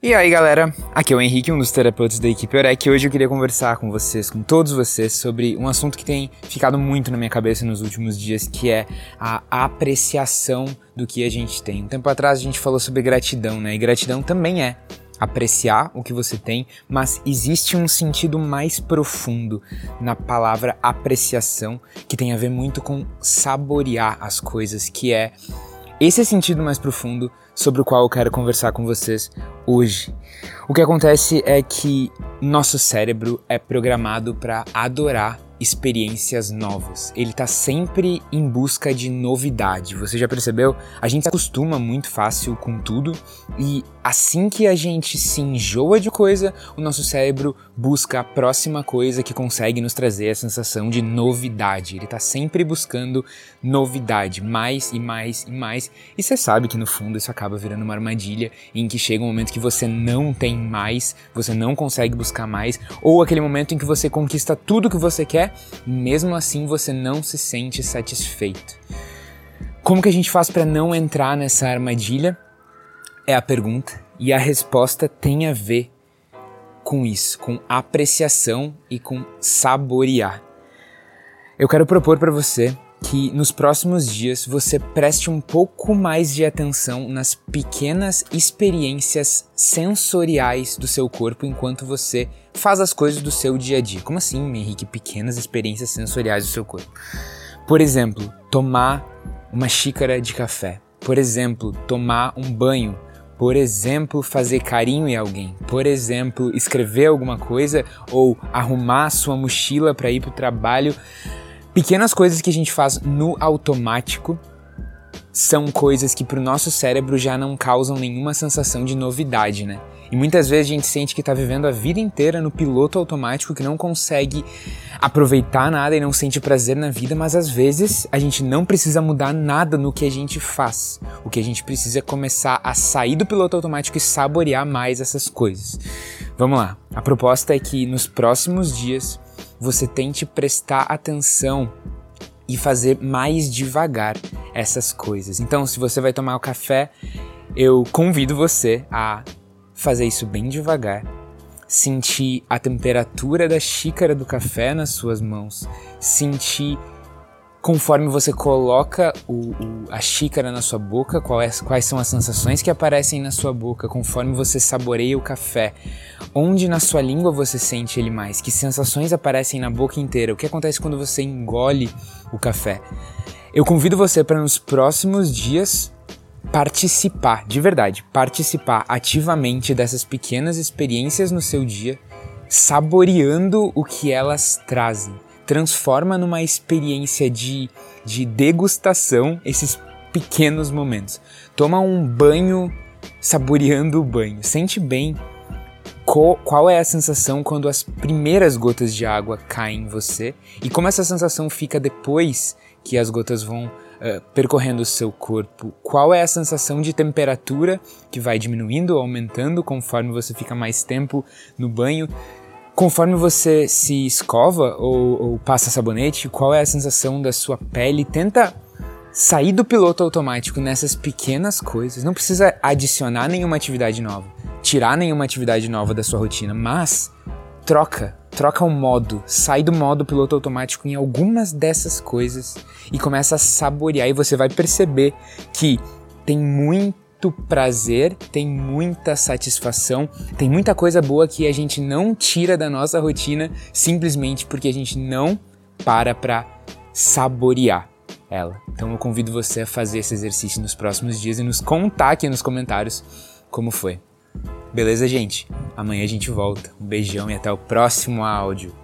E aí galera, aqui é o Henrique, um dos terapeutas da equipe Orec, e hoje eu queria conversar com vocês, com todos vocês, sobre um assunto que tem ficado muito na minha cabeça nos últimos dias, que é a apreciação do que a gente tem. Um tempo atrás a gente falou sobre gratidão, né? E gratidão também é apreciar o que você tem, mas existe um sentido mais profundo na palavra apreciação, que tem a ver muito com saborear as coisas, que é esse é sentido mais profundo sobre o qual eu quero conversar com vocês hoje. O que acontece é que nosso cérebro é programado para adorar experiências novas. Ele está sempre em busca de novidade. Você já percebeu? A gente se acostuma muito fácil com tudo e assim que a gente se enjoa de coisa, o nosso cérebro busca a próxima coisa que consegue nos trazer a sensação de novidade. Ele está sempre buscando novidade, mais e mais e mais. E você sabe que no fundo isso acaba virando uma armadilha em que chega um momento que você não tem mais, você não consegue buscar mais, ou aquele momento em que você conquista tudo que você quer mesmo assim você não se sente satisfeito. Como que a gente faz para não entrar nessa armadilha? É a pergunta, e a resposta tem a ver com isso, com apreciação e com saborear. Eu quero propor para você que nos próximos dias você preste um pouco mais de atenção nas pequenas experiências sensoriais do seu corpo enquanto você faz as coisas do seu dia a dia. Como assim, Henrique? Pequenas experiências sensoriais do seu corpo. Por exemplo, tomar uma xícara de café. Por exemplo, tomar um banho. Por exemplo, fazer carinho em alguém. Por exemplo, escrever alguma coisa ou arrumar sua mochila para ir para o trabalho. Pequenas coisas que a gente faz no automático são coisas que para o nosso cérebro já não causam nenhuma sensação de novidade, né? E muitas vezes a gente sente que está vivendo a vida inteira no piloto automático que não consegue aproveitar nada e não sente prazer na vida, mas às vezes a gente não precisa mudar nada no que a gente faz. O que a gente precisa é começar a sair do piloto automático e saborear mais essas coisas. Vamos lá. A proposta é que nos próximos dias você tente prestar atenção e fazer mais devagar essas coisas. Então, se você vai tomar o café, eu convido você a fazer isso bem devagar, sentir a temperatura da xícara do café nas suas mãos, sentir conforme você coloca o, o, a xícara na sua boca, quais, quais são as sensações que aparecem na sua boca, conforme você saboreia o café, onde na sua língua você sente ele mais, que sensações aparecem na boca inteira, o que acontece quando você engole o café. Eu convido você para nos próximos dias participar, de verdade, participar ativamente dessas pequenas experiências no seu dia, saboreando o que elas trazem transforma numa experiência de, de degustação esses pequenos momentos. Toma um banho saboreando o banho. Sente bem qual, é a sensação quando as primeiras gotas de água caem em você e como essa sensação fica depois que as gotas vão uh, percorrendo o seu corpo. Qual é a sensação de temperatura que vai diminuindo ou aumentando conforme você fica mais tempo no banho conforme você se escova ou, ou, passa sabonete, qual é a sensação da sua pele? Tenta sair do piloto automático nessas pequenas coisas. Não precisa adicionar nenhuma atividade nova, tirar nenhuma atividade nova da sua rotina, mas troca, troca o modo, sai do modo piloto automático em algumas dessas coisas e começa a saborear e você vai perceber que tem muito prazer, tem muita satisfação, tem muita coisa boa que a gente não tira da nossa rotina simplesmente porque a gente não para para saborear ela. Então eu convido você a fazer esse exercício nos próximos dias e nos contar aqui nos comentários como foi. Beleza, gente? Amanhã a gente volta. Um beijão e até o próximo áudio.